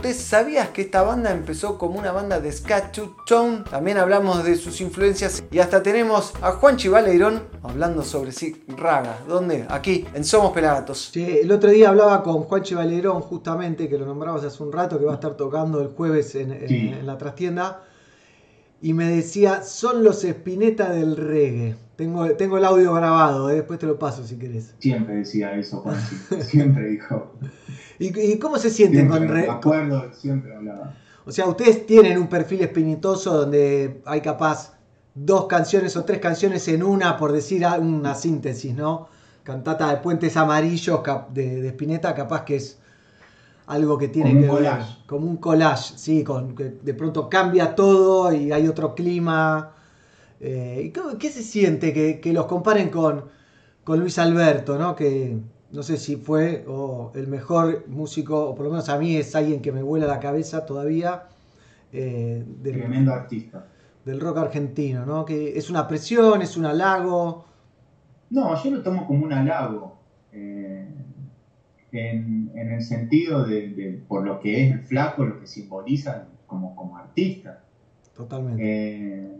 Cortés. ¿Sabías que esta banda empezó como una banda de ska tone? También hablamos de sus influencias y hasta tenemos a Juan Chivaleirón hablando sobre sí, raga. ¿Dónde? Aquí, en Somos Pelagatos. Sí, el otro día hablaba con Juanchi Valerón, justamente, que lo nombrabas hace un rato, que va a estar tocando el jueves en, en- Sí. en la trastienda. Y me decía, son los Spinetta del reggae. Tengo, tengo el audio grabado, eh, después te lo paso si querés. Siempre decía eso, Juanchi. Siempre dijo. ¿Y, y cómo se sienten Siempre, con me re- acuerdo, siempre hablaba. O sea, ustedes tienen un perfil espinitoso donde hay capaz dos canciones o tres canciones en una, por decir una síntesis, ¿no? Cantata de Puentes Amarillos de, de Spinetta, capaz que es algo que tiene Como un que ver collage. como un collage, sí, con, que de pronto cambia todo y hay otro clima. Eh, ¿y cómo- ¿Qué se siente que, que los comparen con, con Luis Alberto, ¿no? Que no sé si fue o el mejor músico, o por lo menos a mí es alguien que me vuela la cabeza todavía. eh, del, Tremendo artista. del rock argentino, ¿no? Que es una presión, es un halago. No, yo lo tomo como un halago. eh, en, en el sentido de, de- por lo que es el flaco, lo que simboliza como, como artista. Totalmente. Eh,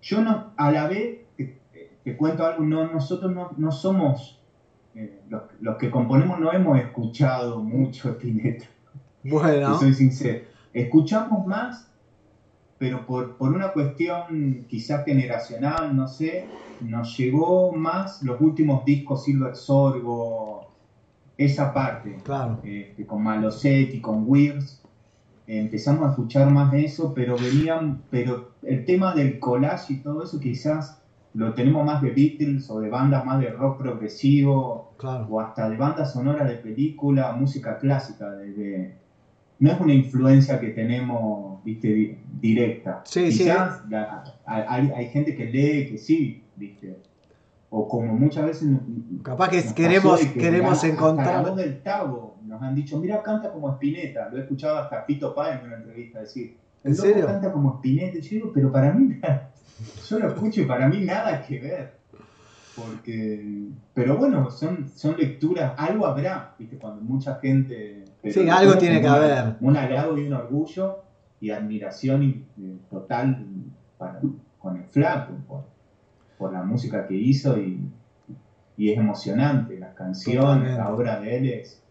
yo no, a la vez, te, te cuento algo, no, nosotros no, no somos, eh, los, los que componemos no hemos escuchado mucho Spinetta. Bueno. Soy sincero. Escuchamos más, pero por, por una cuestión quizás generacional, no sé, nos llegó más los últimos discos Silver Sorgo, esa parte, Claro. este, con Malosetti, con Weirs. Empezamos a escuchar más de eso, pero venían, pero el tema del collage y todo eso quizás lo tenemos más de Beatles o de bandas más de rock progresivo Claro. o hasta de bandas sonoras de película, música clásica, no es una influencia que tenemos, viste, di- directa. Sí, sí, Quizás la- hay, hay gente que lee que sí, viste, o como muchas veces Capaz que queremos- queremos encontrar- la voz del Tabo nos han dicho, mira, canta como Spinetta, lo he escuchado hasta Pito Páez en una entrevista decir, ¿En "El loco serio? canta como Spinetta, y yo digo, pero para mí, yo lo escucho y para mí nada que ver. Porque, pero bueno, son, son lecturas, algo habrá, ¿viste? Cuando mucha gente. Sí, algo tiene que haber. Un halago y un orgullo y admiración y- eh, total para- con el flaco, por, por la música que hizo y, y es emocionante. Las canciones, Totalmente. la obra de él es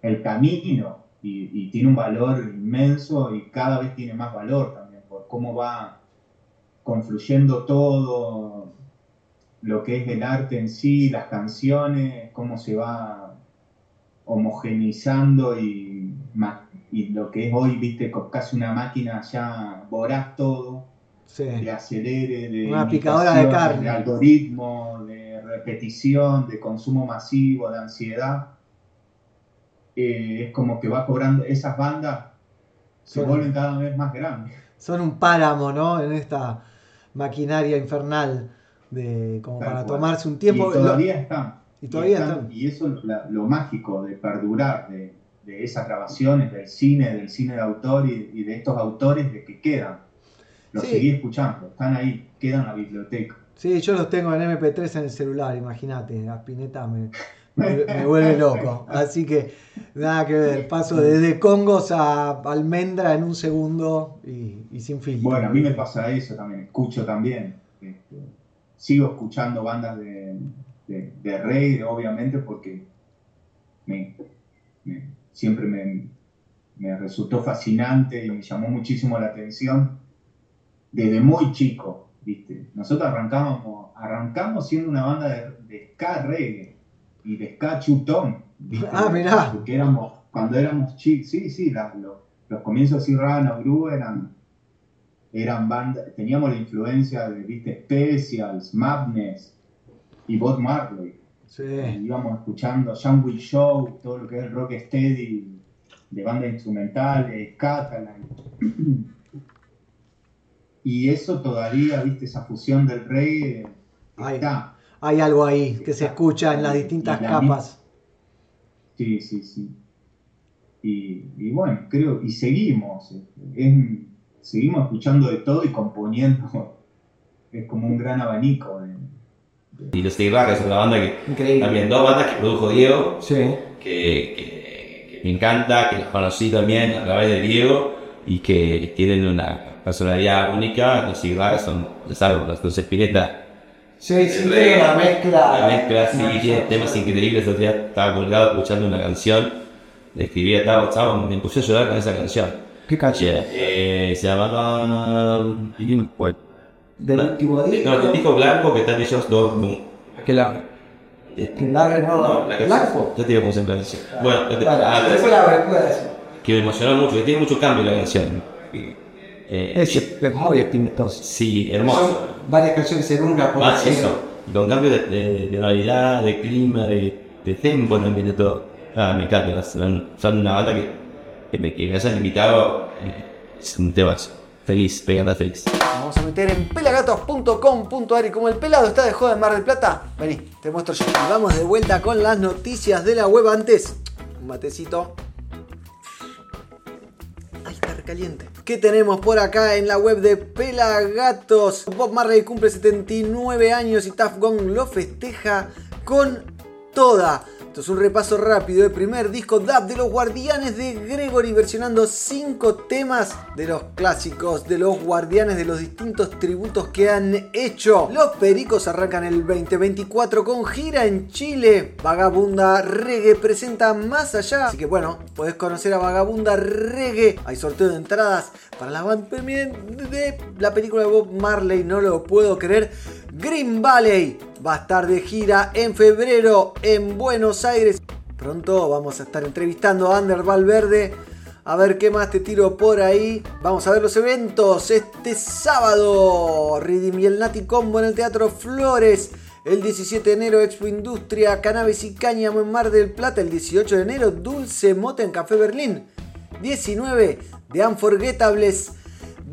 el camino y, y tiene un valor inmenso y cada vez tiene más valor también por cómo va confluyendo todo lo que es el arte en sí, las canciones, cómo se va homogenizando y, lo que es hoy, viste, con casi una máquina ya voraz todo, Sí. de acelere, de Una picadora de carne. de algoritmo, de repetición, de consumo masivo, de ansiedad. Eh, es como que va cobrando, esas bandas se vuelven cada vez más grandes. Son un páramo, ¿no? En esta maquinaria infernal de como Tal para cual. tomarse un tiempo. Y todavía están. y todavía están, están. Y eso es la- lo mágico de perdurar de, de esas grabaciones, del cine, del cine de autor y, y de estos autores de que quedan. Los Sí. seguí escuchando, están ahí, quedan en la biblioteca. Sí, yo los tengo en MP3 en el celular, imagínate. La Spinetta me, me- vuelve loco. Así que nada que ver. Paso desde congos a almendra en un segundo y, sin filtro. Bueno, a mí me pasa eso también, escucho también. este, sigo escuchando bandas de, de, de reggae, obviamente, porque me- siempre me, me resultó fascinante y me llamó muchísimo la atención desde muy chico, ¿viste? Nosotros arrancábamos, arrancamos siendo una banda de, de ska reggae y de ska chutón, ¿viste? Ah, mirá. Porque éramos, cuando éramos chicos, sí, sí, los, los comienzos de Sirrana Gru eran, eran bandas, teníamos la influencia de, ¿viste? Specials, Madness y Bob Marley. Sí. Y íbamos escuchando Will Show, todo lo que es el rock steady, de bandas instrumentales, Catalan. Y eso todavía, viste, esa fusión del reggae Hay, está. Hay algo ahí que se escucha en las distintas la capas. Sí, sí, sí. Y, y bueno, creo, y seguimos, este, es- seguimos escuchando de todo y componiendo. Es como un gran abanico. de- Y los Rack es una banda que Increíble. también dos bandas que produjo Diego Sí. que, que- que me encanta, que los conocí también a través de Diego y que tienen una personalidad única, los cigarros son, ya sabes, los dos Spinetta. Sí, sí, tiene una mezcla. La mezcla, sí, tiene temas increíbles. Otro día estaba colgado escuchando una canción, le escribí, estaba, estaba, me puse a llorar con esa canción. ¿Qué canción? Eh, se llamaba... Del último disco. no, el disco blanco que están ellos dos. Que la. Que la no, la blanco. Ya te digo cómo se la. Bueno, ah, después la recuerda eso. que me emocionó mucho, que tiene mucho cambio la canción. Eh, Es es muy distinto. Sí, hermoso. Son varias canciones en una. por ejemplo. eso, con cambio de, de, de tonalidad, de clima, de, de tempo en el ambiente todo. Ah, me encanta, son, son una banda que, que me que me hayan invitado, eh, es un tema feliz, pegando feliz. Vamos a meter en pelagatos.com.ar y como el pelado está de joda en Mar del Plata, vení, te muestro yo. Y vamos de vuelta con las noticias de la web antes. Un matecito. Ay, está recaliente. ¿Qué tenemos por acá en la web de Pelagatos? Bob Marley cumple 79 años y Tuff Gong lo festeja con toda. Esto es un repaso rápido del primer disco DAP de los Guardianes de Gregory, versionando 5 temas de los clásicos de los Guardianes de los distintos tributos que han hecho. Los Pericos arrancan el 2024 con gira en Chile. Vagabunda Reggae presenta Más Allá. Así que bueno, podés conocer a Vagabunda Reggae. Hay sorteo de entradas para la band premier de la película de Bob Marley. No lo puedo creer. Green Valley va a estar de gira en febrero en Buenos Aires. Pronto vamos a estar entrevistando a Ander Valverde. A ver qué más te tiro por ahí. Vamos a ver los eventos. Este sábado, Ridim y el Nati Combo en el Teatro Flores. El 17 de enero, Expo Industria, Cannabis y Cáñamo en Mar del Plata. El 18 de enero, Dulce Mota en Café Berlín. 19 de Unforgettables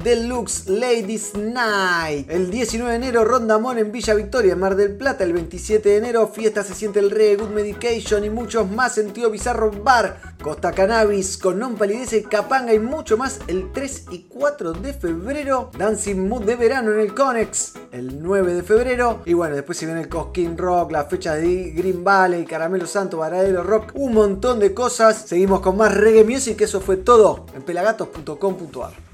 Deluxe Ladies Night. El 19 de enero, Rondamón en Villa Victoria, en Mar del Plata. El 27 de enero, Fiesta se siente el Reggae, Good Medication y muchos más en Tío Bizarro Bar. Costa Cannabis, con Non Palidece, Capanga y mucho más. El 3 y 4 de febrero, Dancing Mood de verano en el Conex. El 9 de febrero. Y bueno, después se viene el Cosquín Rock, la fecha de Green Valley, Caramelo Santo, Varadero Rock. Un montón de cosas. Seguimos con más reggae music. Eso fue todo en pelagatos.com.ar.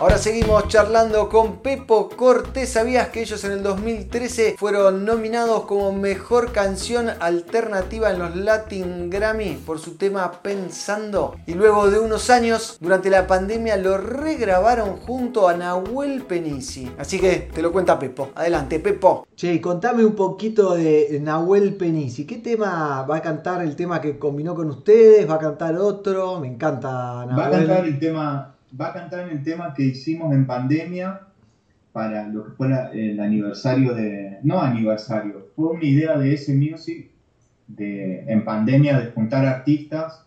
Ahora seguimos charlando con Pepo Cortés. ¿Sabías que ellos en el 2013 fueron nominados como mejor canción alternativa en los Latin Grammy por su tema Pensando? Y luego de unos años, durante la pandemia, lo regrabaron junto a Nahuel Penisi. Así que te lo cuenta Pepo. Adelante, Pepo. Che, contame un poquito de Nahuel Penisi. ¿Qué tema va a cantar? ¿El tema que combinó con ustedes? ¿Va a cantar otro? Me encanta Nahuel. Va a cantar el tema, va a cantar en el tema que hicimos en pandemia para lo que fue el aniversario de, no aniversario, fue una idea de ese music de en pandemia de juntar artistas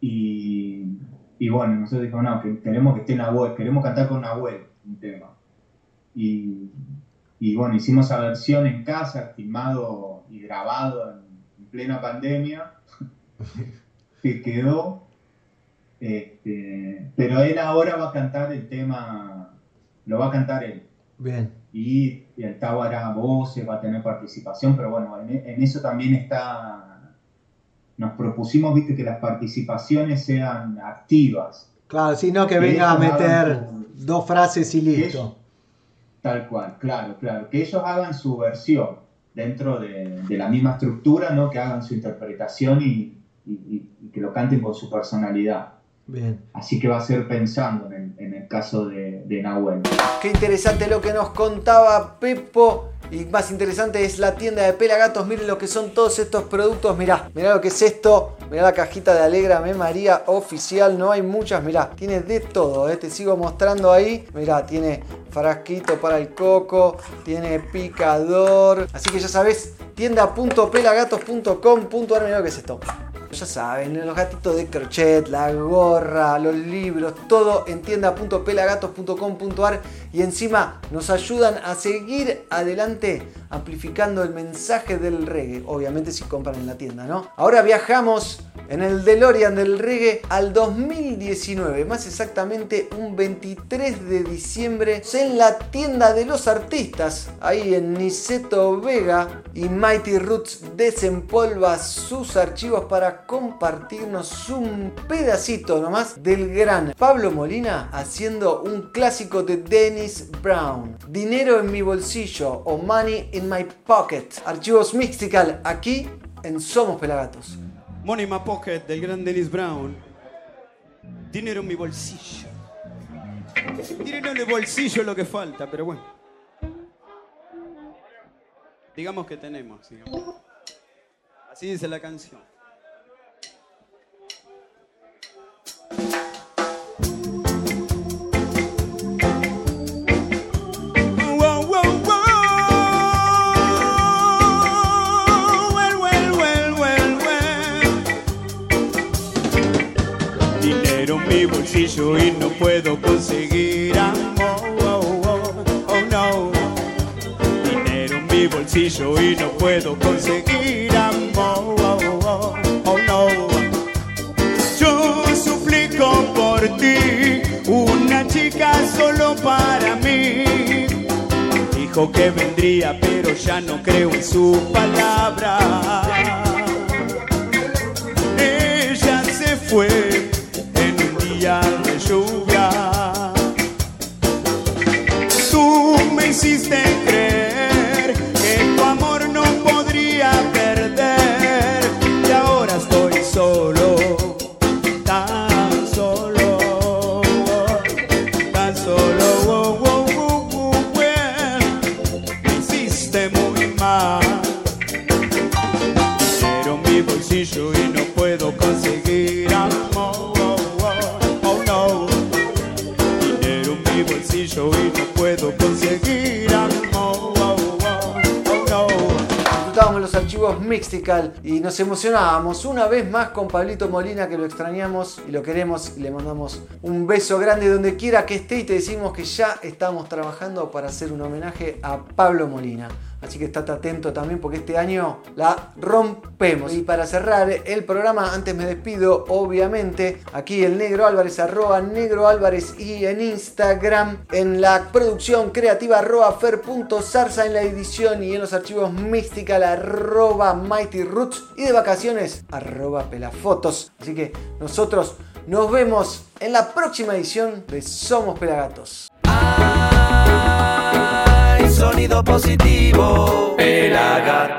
y, y bueno, nosotros dijimos, no, que queremos que esté Nahuel, queremos cantar con Nahuel un tema. Y, y bueno, hicimos esa versión en casa, filmado y grabado en, en plena pandemia, que quedó este, pero él ahora va a cantar el tema, lo va a cantar él. Bien. Y, y el Tavo hará voces, va a tener participación, pero bueno, en, en eso también está. Nos propusimos, viste, que las participaciones sean activas. Claro, si no que Que venga a meter dos frases y listo. Tal cual, claro, claro. Que ellos hagan su versión dentro de, de la misma estructura, ¿no? Que hagan su interpretación y- y que lo canten con su personalidad. Bien. Así que va a ser pensando en, en el caso de, de Nahuel. Qué interesante lo que nos contaba Pepo. Y más interesante es la tienda de Pelagatos. Miren lo que son todos estos productos. Mirá, mirá lo que es esto. Mirá la cajita de Alegrame María oficial. No hay muchas. Mirá, tiene de todo. ¿eh? Te sigo mostrando ahí. Mirá, tiene frasquito para el coco. Tiene picador. Así que ya sabes, tienda.pelagatos.com.ar. Mirá lo que es esto. Ya saben, los gatitos de crochet, la gorra, los libros, todo en tienda.pelagatos.com.ar y encima nos ayudan a seguir adelante amplificando el mensaje del reggae. Obviamente si compran en la tienda, ¿no? Ahora viajamos en el DeLorean del reggae al 2019, más exactamente un 23 de diciembre en la tienda de los artistas, ahí en Niceto Vega y Mighty Roots desempolva sus archivos para compartirnos un pedacito nomás del gran Pablo Molina haciendo un clásico de Dennis Brown. Dinero en mi bolsillo o Money in my pocket. Archivos Mystical aquí en Somos Pelagatos. Money in my pocket del gran Dennis Brown. Dinero en mi bolsillo. Dinero en el bolsillo es lo que falta, pero bueno. Digamos que tenemos. Así dice la canción. Bolsillo y no puedo conseguir amor. Oh, oh, oh, no. Dinero en mi bolsillo y no puedo conseguir amor. Oh, oh, oh, no. Yo suplico por ti una chica solo para mí. Dijo que vendría, pero ya no creo en su palabra. Ella se fue hiciste y nos emocionábamos una vez más con Pablito Molina que lo extrañamos y lo queremos y le mandamos un beso grande donde quiera que esté y te decimos que ya estamos trabajando para hacer un homenaje a Pablo Molina. Así que estate atento también porque este año la rompemos. Y para cerrar el programa, antes me despido, obviamente, aquí el Negro Álvarez, arroba Negro Álvarez y en Instagram, en la producción creativa arroba fer.zarza en la edición y en los archivos Mystical arroba Mighty Roots y de vacaciones arroba pelafotos. Así que nosotros nos vemos en la próxima edición de Somos Pelagatos. Sonido positivo. Pelagatos.